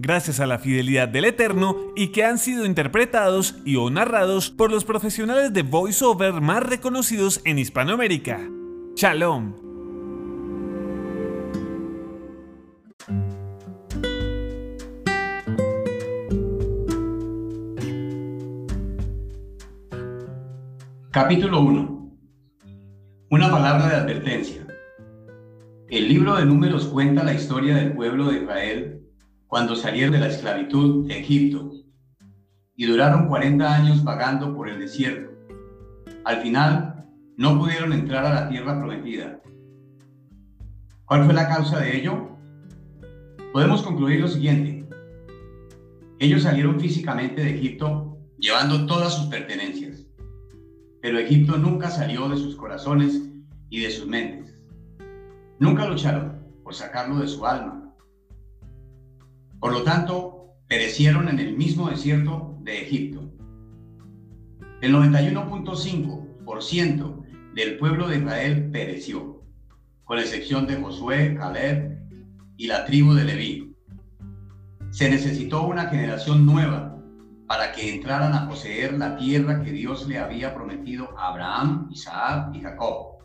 gracias a la fidelidad del Eterno y que han sido interpretados y o narrados por los profesionales de voiceover más reconocidos en Hispanoamérica. Shalom. Capítulo 1. Una palabra de advertencia. El libro de números cuenta la historia del pueblo de Israel cuando salieron de la esclavitud de Egipto y duraron 40 años vagando por el desierto. Al final, no pudieron entrar a la tierra prometida. ¿Cuál fue la causa de ello? Podemos concluir lo siguiente. Ellos salieron físicamente de Egipto llevando todas sus pertenencias, pero Egipto nunca salió de sus corazones y de sus mentes. Nunca lucharon por sacarlo de su alma por lo tanto, perecieron en el mismo desierto de Egipto. El 91.5% del pueblo de Israel pereció, con excepción de Josué, Caleb y la tribu de Leví. Se necesitó una generación nueva para que entraran a poseer la tierra que Dios le había prometido a Abraham, Isaac y Jacob.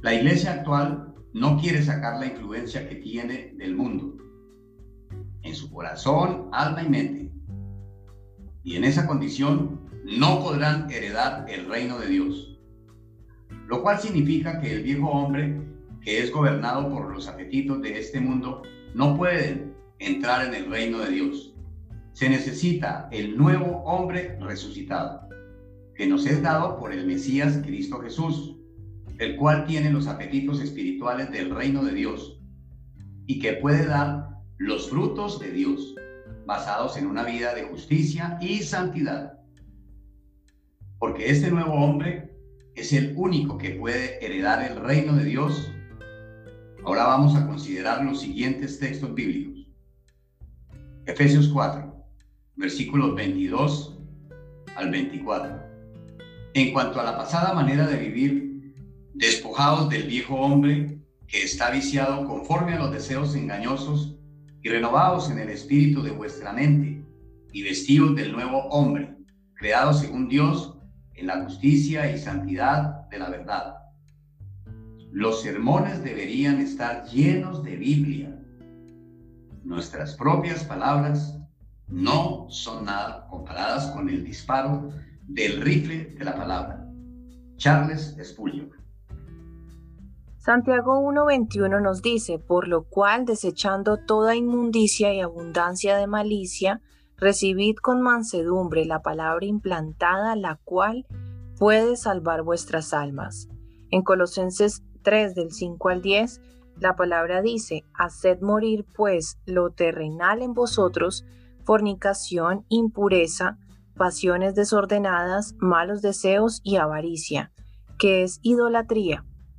La iglesia actual no quiere sacar la influencia que tiene del mundo en su corazón, alma y mente. Y en esa condición no podrán heredar el reino de Dios. Lo cual significa que el viejo hombre, que es gobernado por los apetitos de este mundo, no puede entrar en el reino de Dios. Se necesita el nuevo hombre resucitado, que nos es dado por el Mesías Cristo Jesús, el cual tiene los apetitos espirituales del reino de Dios y que puede dar los frutos de Dios, basados en una vida de justicia y santidad. Porque este nuevo hombre es el único que puede heredar el reino de Dios. Ahora vamos a considerar los siguientes textos bíblicos. Efesios 4, versículos 22 al 24. En cuanto a la pasada manera de vivir, despojados del viejo hombre que está viciado conforme a los deseos engañosos, y renovados en el espíritu de vuestra mente, y vestidos del nuevo hombre, creado según Dios en la justicia y santidad de la verdad. Los sermones deberían estar llenos de Biblia. Nuestras propias palabras no son nada comparadas con el disparo del rifle de la palabra. Charles Spurgeon. Santiago 1.21 nos dice, por lo cual, desechando toda inmundicia y abundancia de malicia, recibid con mansedumbre la palabra implantada, la cual puede salvar vuestras almas. En Colosenses 3 del 5 al 10, la palabra dice, haced morir pues lo terrenal en vosotros, fornicación, impureza, pasiones desordenadas, malos deseos y avaricia, que es idolatría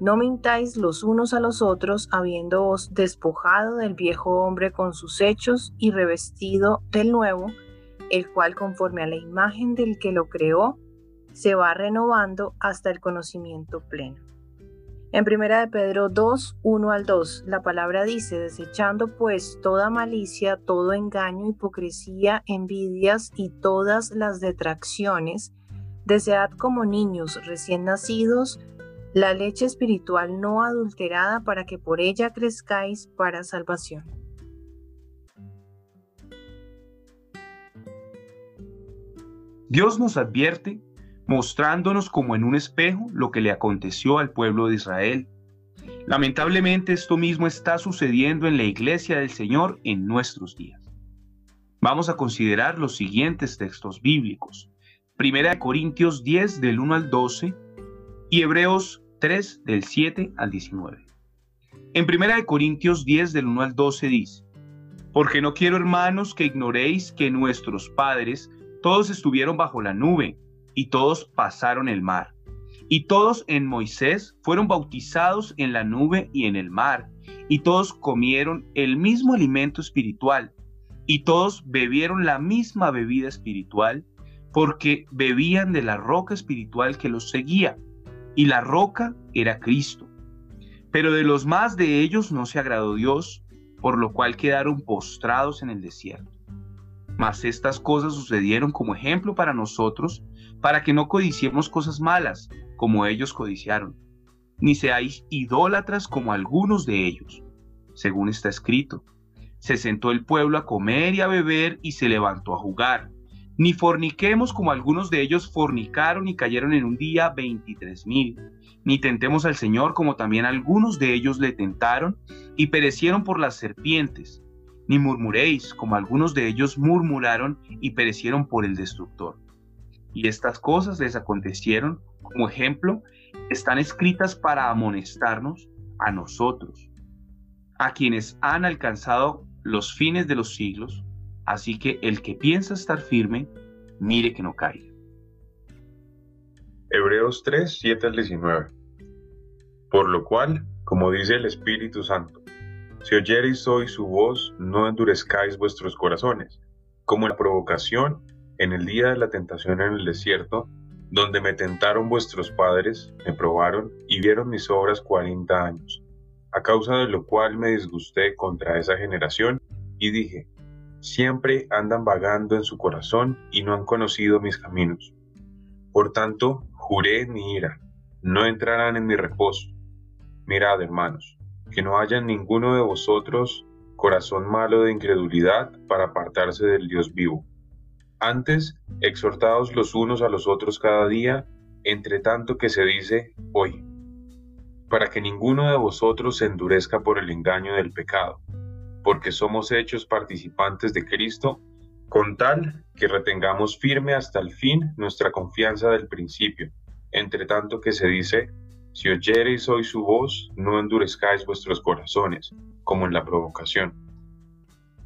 no mintáis los unos a los otros, habiéndoos despojado del viejo hombre con sus hechos y revestido del nuevo, el cual conforme a la imagen del que lo creó, se va renovando hasta el conocimiento pleno. En primera de Pedro 2, 1 al 2, la palabra dice, desechando pues toda malicia, todo engaño, hipocresía, envidias y todas las detracciones, desead como niños recién nacidos la leche espiritual no adulterada para que por ella crezcáis para salvación. Dios nos advierte mostrándonos como en un espejo lo que le aconteció al pueblo de Israel. Lamentablemente esto mismo está sucediendo en la iglesia del Señor en nuestros días. Vamos a considerar los siguientes textos bíblicos. Primera de Corintios 10 del 1 al 12 y Hebreos 3 del 7 al 19. En Primera de Corintios 10 del 1 al 12 dice, Porque no quiero hermanos que ignoréis que nuestros padres todos estuvieron bajo la nube y todos pasaron el mar. Y todos en Moisés fueron bautizados en la nube y en el mar, y todos comieron el mismo alimento espiritual, y todos bebieron la misma bebida espiritual, porque bebían de la roca espiritual que los seguía, y la roca era Cristo. Pero de los más de ellos no se agradó Dios, por lo cual quedaron postrados en el desierto. Mas estas cosas sucedieron como ejemplo para nosotros, para que no codiciemos cosas malas, como ellos codiciaron, ni seáis idólatras como algunos de ellos. Según está escrito, se sentó el pueblo a comer y a beber y se levantó a jugar. Ni forniquemos como algunos de ellos fornicaron y cayeron en un día veintitrés mil. Ni tentemos al Señor como también algunos de ellos le tentaron y perecieron por las serpientes. Ni murmuréis como algunos de ellos murmuraron y perecieron por el destructor y estas cosas les acontecieron como ejemplo, están escritas para amonestarnos a nosotros, a quienes han alcanzado los fines de los siglos, así que el que piensa estar firme, mire que no caiga. Hebreos 3, 7 al 19. Por lo cual, como dice el Espíritu Santo, si oyereis hoy su voz, no endurezcáis vuestros corazones, como en la provocación en el día de la tentación en el desierto, donde me tentaron vuestros padres, me probaron y vieron mis obras cuarenta años, a causa de lo cual me disgusté contra esa generación y dije, siempre andan vagando en su corazón y no han conocido mis caminos. Por tanto, juré en mi ira, no entrarán en mi reposo. Mirad, hermanos, que no haya ninguno de vosotros corazón malo de incredulidad para apartarse del Dios vivo antes, exhortados los unos a los otros cada día, entre tanto que se dice hoy, para que ninguno de vosotros se endurezca por el engaño del pecado, porque somos hechos participantes de Cristo, con tal que retengamos firme hasta el fin nuestra confianza del principio, entre tanto que se dice, si oyereis hoy su voz, no endurezcáis vuestros corazones, como en la provocación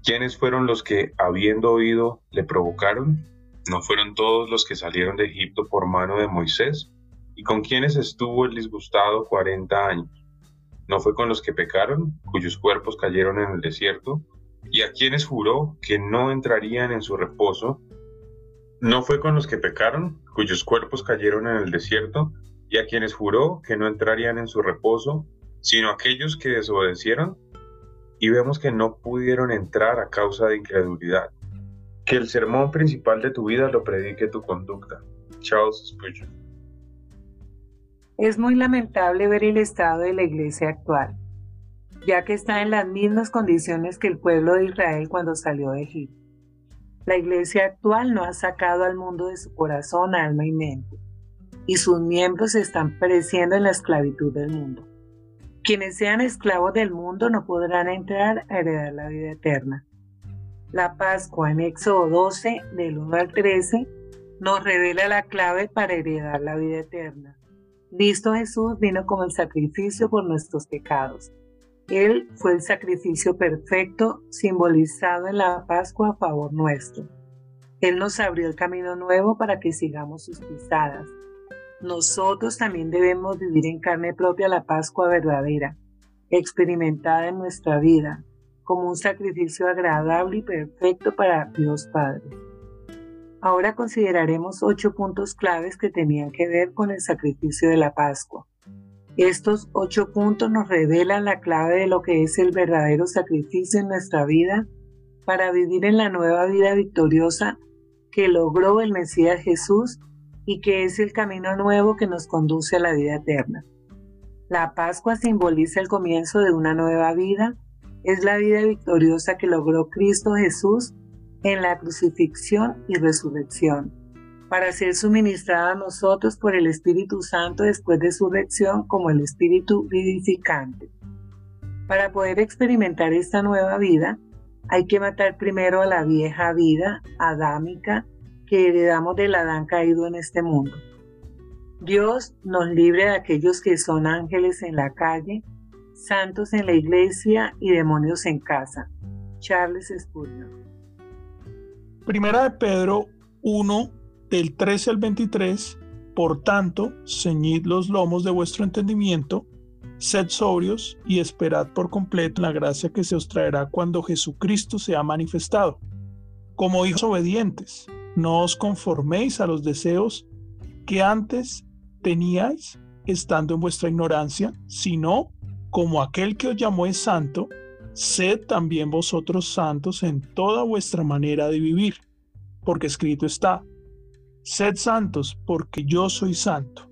¿Quiénes fueron los que, habiendo oído, le provocaron? ¿No fueron todos los que salieron de Egipto por mano de Moisés? ¿Y con quiénes estuvo el disgustado cuarenta años? ¿No fue con los que pecaron, cuyos cuerpos cayeron en el desierto? ¿Y a quienes juró que no entrarían en su reposo? ¿No fue con los que pecaron, cuyos cuerpos cayeron en el desierto? ¿Y a quienes juró que no entrarían en su reposo, sino aquellos que desobedecieron? y vemos que no pudieron entrar a causa de incredulidad. Que el sermón principal de tu vida lo predique tu conducta. Charles Spurgeon. Es muy lamentable ver el estado de la iglesia actual, ya que está en las mismas condiciones que el pueblo de Israel cuando salió de Egipto. La iglesia actual no ha sacado al mundo de su corazón, alma y mente, y sus miembros están pereciendo en la esclavitud del mundo. Quienes sean esclavos del mundo no podrán entrar a heredar la vida eterna. La Pascua en Éxodo 12, del 1 al 13, nos revela la clave para heredar la vida eterna. Cristo Jesús vino como el sacrificio por nuestros pecados. Él fue el sacrificio perfecto simbolizado en la Pascua a favor nuestro. Él nos abrió el camino nuevo para que sigamos sus pisadas nosotros también debemos vivir en carne propia la Pascua verdadera, experimentada en nuestra vida, como un sacrificio agradable y perfecto para Dios Padre. Ahora consideraremos ocho puntos claves que tenían que ver con el sacrificio de la Pascua. Estos ocho puntos nos revelan la clave de lo que es el verdadero sacrificio en nuestra vida para vivir en la nueva vida victoriosa que logró el Mesías Jesús y que es el camino nuevo que nos conduce a la vida eterna. La Pascua simboliza el comienzo de una nueva vida, es la vida victoriosa que logró Cristo Jesús en la crucifixión y resurrección, para ser suministrada a nosotros por el Espíritu Santo después de su resurrección como el Espíritu vivificante. Para poder experimentar esta nueva vida, hay que matar primero a la vieja vida adámica que heredamos del Adán caído en este mundo. Dios nos libre de aquellos que son ángeles en la calle, santos en la iglesia y demonios en casa. Charles Spurgeon. Primera de Pedro 1, del 13 al 23. Por tanto, ceñid los lomos de vuestro entendimiento, sed sobrios y esperad por completo la gracia que se os traerá cuando Jesucristo sea manifestado. Como hijos obedientes, no os conforméis a los deseos que antes teníais estando en vuestra ignorancia, sino como aquel que os llamó es santo, sed también vosotros santos en toda vuestra manera de vivir, porque escrito está, sed santos porque yo soy santo.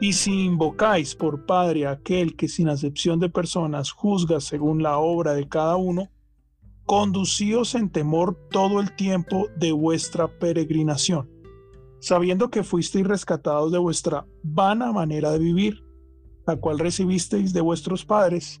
Y si invocáis por Padre aquel que sin acepción de personas juzga según la obra de cada uno, conducíos en temor todo el tiempo de vuestra peregrinación, sabiendo que fuisteis rescatados de vuestra vana manera de vivir, la cual recibisteis de vuestros padres,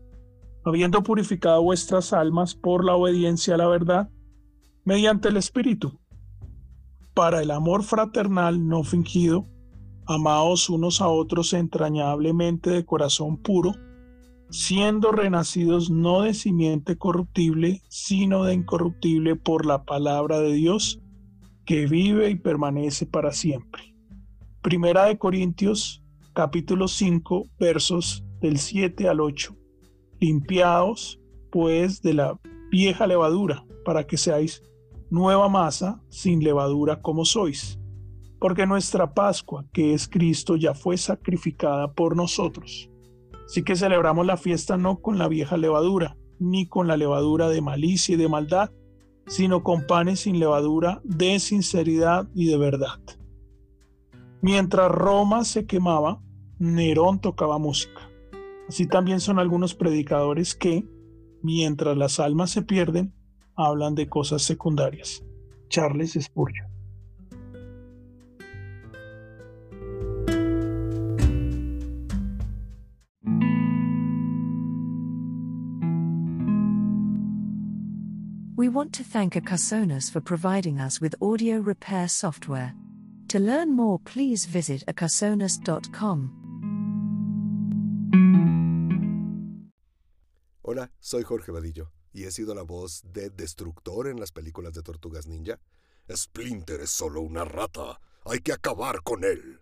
Habiendo purificado vuestras almas por la obediencia a la verdad, mediante el Espíritu, para el amor fraternal no fingido, amaos unos a otros entrañablemente de corazón puro, siendo renacidos no de simiente corruptible, sino de incorruptible por la palabra de Dios, que vive y permanece para siempre. Primera de Corintios, capítulo 5, versos del 7 al 8. Limpiaos, pues, de la vieja levadura, para que seáis nueva masa, sin levadura como sois porque nuestra Pascua, que es Cristo, ya fue sacrificada por nosotros. Así que celebramos la fiesta no con la vieja levadura, ni con la levadura de malicia y de maldad, sino con panes sin levadura de sinceridad y de verdad. Mientras Roma se quemaba, Nerón tocaba música. Así también son algunos predicadores que, mientras las almas se pierden, hablan de cosas secundarias. Charles Spurgeon. We want to thank Acasonas for providing us with audio repair software. To learn more, please visit acasonas.com. soy Jorge Vadillo y he sido la voz de Destructor en las películas de Tortugas Ninja. Splinter es solo una rata. Hay que acabar con él.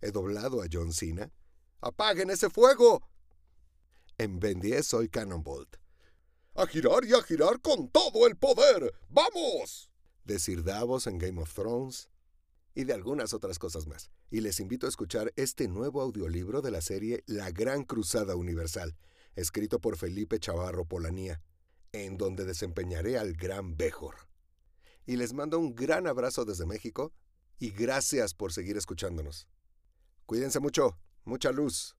He doblado a John Cena. ¡Apaguen ese fuego! En Ben 10 soy Cannonbolt a girar y a girar con todo el poder. ¡Vamos! Decir Davos en Game of Thrones y de algunas otras cosas más. Y les invito a escuchar este nuevo audiolibro de la serie La Gran Cruzada Universal, escrito por Felipe Chavarro Polanía, en donde desempeñaré al Gran Bejor. Y les mando un gran abrazo desde México y gracias por seguir escuchándonos. Cuídense mucho, mucha luz.